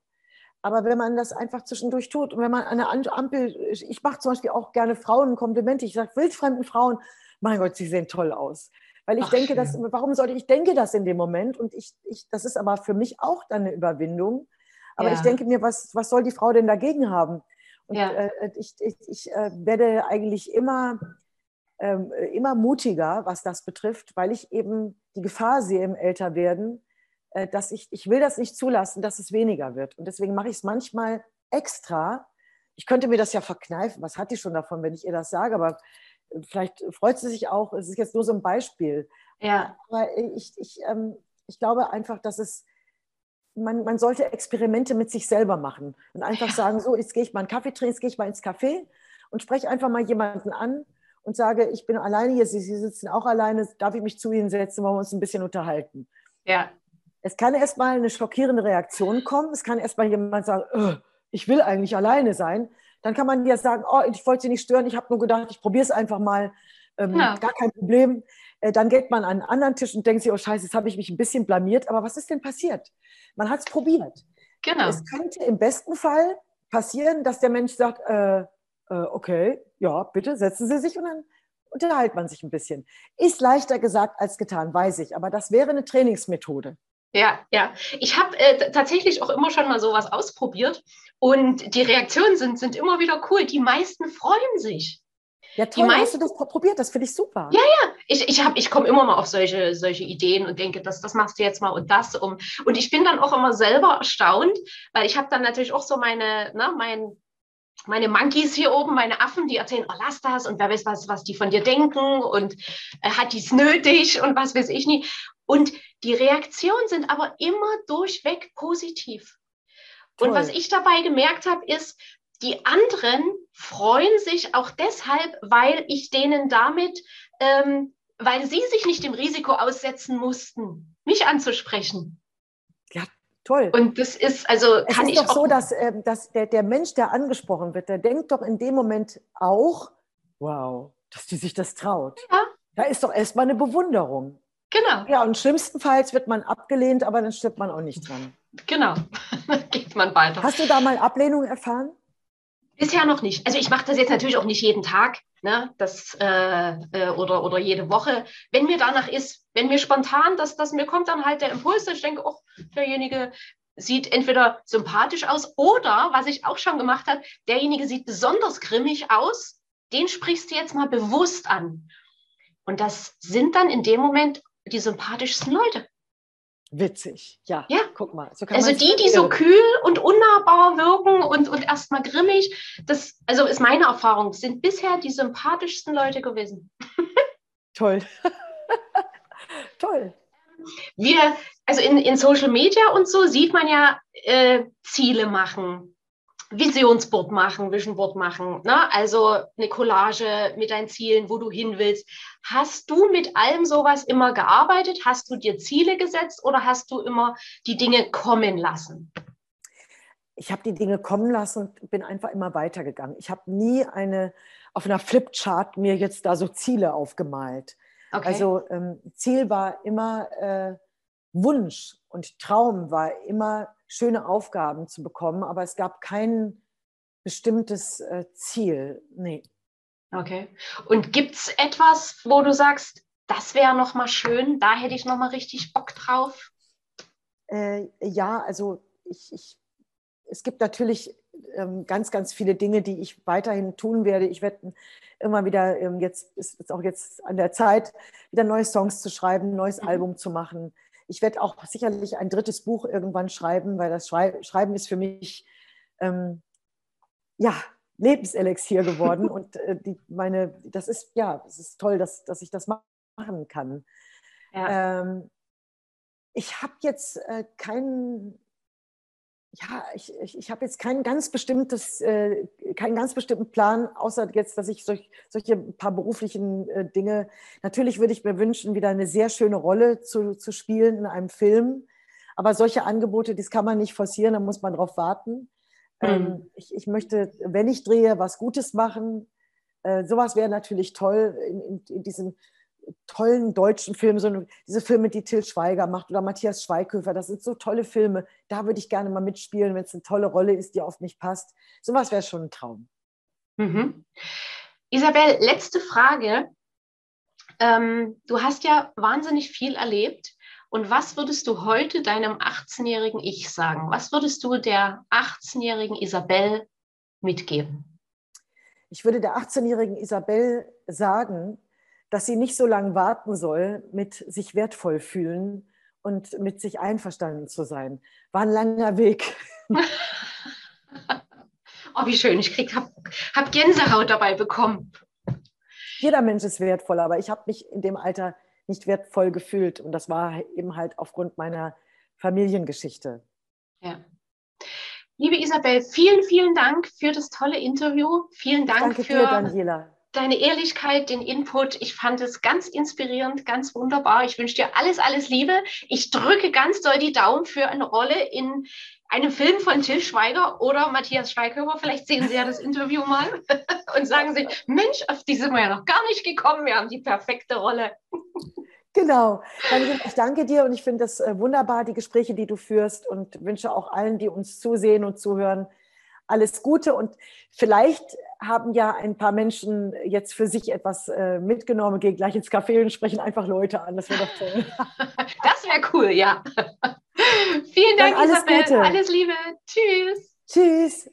Aber wenn man das einfach zwischendurch tut und wenn man eine Ampel, ich mache zum Beispiel auch gerne Frauen Komplimente, ich sage wildfremden Frauen, mein Gott, sie sehen toll aus. Weil ich Ach, denke, dass, warum sollte ich denke das in dem Moment? Und ich, ich, das ist aber für mich auch dann eine Überwindung. Aber ja. ich denke mir, was, was soll die Frau denn dagegen haben? Und ja. äh, ich, ich, ich äh, werde eigentlich immer, äh, immer mutiger, was das betrifft, weil ich eben die Gefahr sehe im Älterwerden, äh, dass ich, ich will das nicht zulassen, dass es weniger wird. Und deswegen mache ich es manchmal extra. Ich könnte mir das ja verkneifen. Was hat die schon davon, wenn ich ihr das sage? Aber äh, vielleicht freut sie sich auch. Es ist jetzt nur so ein Beispiel. Ja. Aber ich, ich, ähm, ich glaube einfach, dass es, man, man sollte Experimente mit sich selber machen und einfach ja. sagen, so, jetzt gehe ich mal einen Kaffee trinken, jetzt gehe ich mal ins Café und spreche einfach mal jemanden an und sage, ich bin alleine hier, Sie, Sie sitzen auch alleine, darf ich mich zu Ihnen setzen, wollen wir uns ein bisschen unterhalten. Ja. Es kann erstmal eine schockierende Reaktion kommen. Es kann erstmal jemand sagen, oh, ich will eigentlich alleine sein. Dann kann man ja sagen, oh, ich wollte Sie nicht stören, ich habe nur gedacht, ich probiere es einfach mal. Ähm, ja. Gar kein Problem. Äh, dann geht man an einen anderen Tisch und denkt sich, oh Scheiße, jetzt habe ich mich ein bisschen blamiert. Aber was ist denn passiert? Man hat es probiert. Genau. Es könnte im besten Fall passieren, dass der Mensch sagt, äh, äh, okay, ja, bitte setzen Sie sich und dann unterhält man sich ein bisschen. Ist leichter gesagt als getan, weiß ich. Aber das wäre eine Trainingsmethode. Ja, ja. Ich habe äh, tatsächlich auch immer schon mal sowas ausprobiert und die Reaktionen sind, sind immer wieder cool. Die meisten freuen sich. Ja, toll, die meisten, hast du das probiert? Das finde ich super. Ja, ja. Ich, ich, ich komme immer mal auf solche, solche Ideen und denke, das, das machst du jetzt mal und das um. Und ich bin dann auch immer selber erstaunt, weil ich habe dann natürlich auch so meine, ne, mein, meine Monkeys hier oben, meine Affen, die erzählen, oh, lass das und wer weiß, was, was die von dir denken und äh, hat dies nötig und was weiß ich nicht. Und die Reaktionen sind aber immer durchweg positiv. Toll. Und was ich dabei gemerkt habe, ist, die anderen freuen sich auch deshalb, weil ich denen damit, ähm, weil sie sich nicht dem Risiko aussetzen mussten, mich anzusprechen. Toll. Und das ist, also es kann ist ich doch so, dass, äh, dass der, der Mensch, der angesprochen wird, der denkt doch in dem Moment auch, wow, dass die sich das traut. Ja. Da ist doch erstmal eine Bewunderung. Genau. Ja, und schlimmstenfalls wird man abgelehnt, aber dann stirbt man auch nicht dran. Genau, geht man weiter. Hast du da mal Ablehnung erfahren? Bisher noch nicht. Also ich mache das jetzt natürlich auch nicht jeden Tag ne, das, äh, äh, oder, oder jede Woche. Wenn mir danach ist, wenn mir spontan, dass, dass mir kommt dann halt der Impuls, dass ich denke, oh, derjenige sieht entweder sympathisch aus oder, was ich auch schon gemacht habe, derjenige sieht besonders grimmig aus, den sprichst du jetzt mal bewusst an. Und das sind dann in dem Moment die sympathischsten Leute. Witzig, ja. Ja, guck mal. So also die, die so kühl und unnahbar wirken und, und erstmal grimmig, das also ist meine Erfahrung, sind bisher die sympathischsten Leute gewesen. Toll. Toll. Wir, also in, in Social Media und so sieht man ja äh, Ziele machen, Visionsboard machen, Visionboard machen, ne? also eine Collage mit deinen Zielen, wo du hin willst. Hast du mit allem sowas immer gearbeitet? Hast du dir Ziele gesetzt oder hast du immer die Dinge kommen lassen? Ich habe die Dinge kommen lassen und bin einfach immer weitergegangen. Ich habe nie eine auf einer Flipchart mir jetzt da so Ziele aufgemalt. Okay. Also ähm, Ziel war immer äh, Wunsch und Traum war immer schöne Aufgaben zu bekommen, aber es gab kein bestimmtes äh, Ziel. Nee. Okay. Und gibt es etwas, wo du sagst, das wäre noch mal schön, da hätte ich noch mal richtig Bock drauf? Äh, ja, also ich, ich, es gibt natürlich ähm, ganz, ganz viele Dinge, die ich weiterhin tun werde. Ich werde immer wieder, ähm, jetzt ist es auch jetzt an der Zeit, wieder neue Songs zu schreiben, ein neues mhm. Album zu machen. Ich werde auch sicherlich ein drittes Buch irgendwann schreiben, weil das Schreiben ist für mich ähm, ja, Lebenselixier geworden. Und äh, die, meine, das ist, ja, es ist toll, dass, dass ich das machen kann. Ja. Ähm, ich habe jetzt äh, keinen ja, ich, ich, ich habe jetzt kein ganz bestimmtes, äh, keinen ganz bestimmten Plan, außer jetzt, dass ich solch, solche paar beruflichen äh, Dinge, natürlich würde ich mir wünschen, wieder eine sehr schöne Rolle zu, zu spielen in einem Film. Aber solche Angebote, das kann man nicht forcieren, da muss man drauf warten. Mhm. Ähm, ich, ich möchte, wenn ich drehe, was Gutes machen. Äh, sowas wäre natürlich toll in, in, in diesen tollen deutschen Filme, so diese Filme, die Till Schweiger macht oder Matthias Schweighöfer, das sind so tolle Filme. Da würde ich gerne mal mitspielen, wenn es eine tolle Rolle ist, die auf mich passt. Sowas wäre schon ein Traum. Mhm. Isabel, letzte Frage. Ähm, du hast ja wahnsinnig viel erlebt. Und was würdest du heute deinem 18-jährigen Ich sagen? Was würdest du der 18-jährigen Isabel mitgeben? Ich würde der 18-jährigen Isabel sagen, dass sie nicht so lange warten soll mit sich wertvoll fühlen und mit sich einverstanden zu sein. War ein langer Weg. oh, wie schön. Ich habe hab Gänsehaut dabei bekommen. Jeder Mensch ist wertvoll, aber ich habe mich in dem Alter nicht wertvoll gefühlt. Und das war eben halt aufgrund meiner Familiengeschichte. Ja. Liebe Isabel, vielen, vielen Dank für das tolle Interview. Vielen Dank Danke für dir, Daniela deine Ehrlichkeit, den Input. Ich fand es ganz inspirierend, ganz wunderbar. Ich wünsche dir alles, alles Liebe. Ich drücke ganz doll die Daumen für eine Rolle in einem Film von Till Schweiger oder Matthias Schweighöfer. Vielleicht sehen Sie ja das Interview mal und sagen Sie, Mensch, auf die sind wir ja noch gar nicht gekommen. Wir haben die perfekte Rolle. Genau. Ich danke dir und ich finde das äh, wunderbar, die Gespräche, die du führst und wünsche auch allen, die uns zusehen und zuhören, alles Gute und vielleicht haben ja ein paar Menschen jetzt für sich etwas äh, mitgenommen, gehen gleich ins Café und sprechen einfach Leute an. Das wäre doch toll. das wäre cool, ja. Vielen Dank, alles Isabel. Gute. Alles Liebe. Tschüss. Tschüss.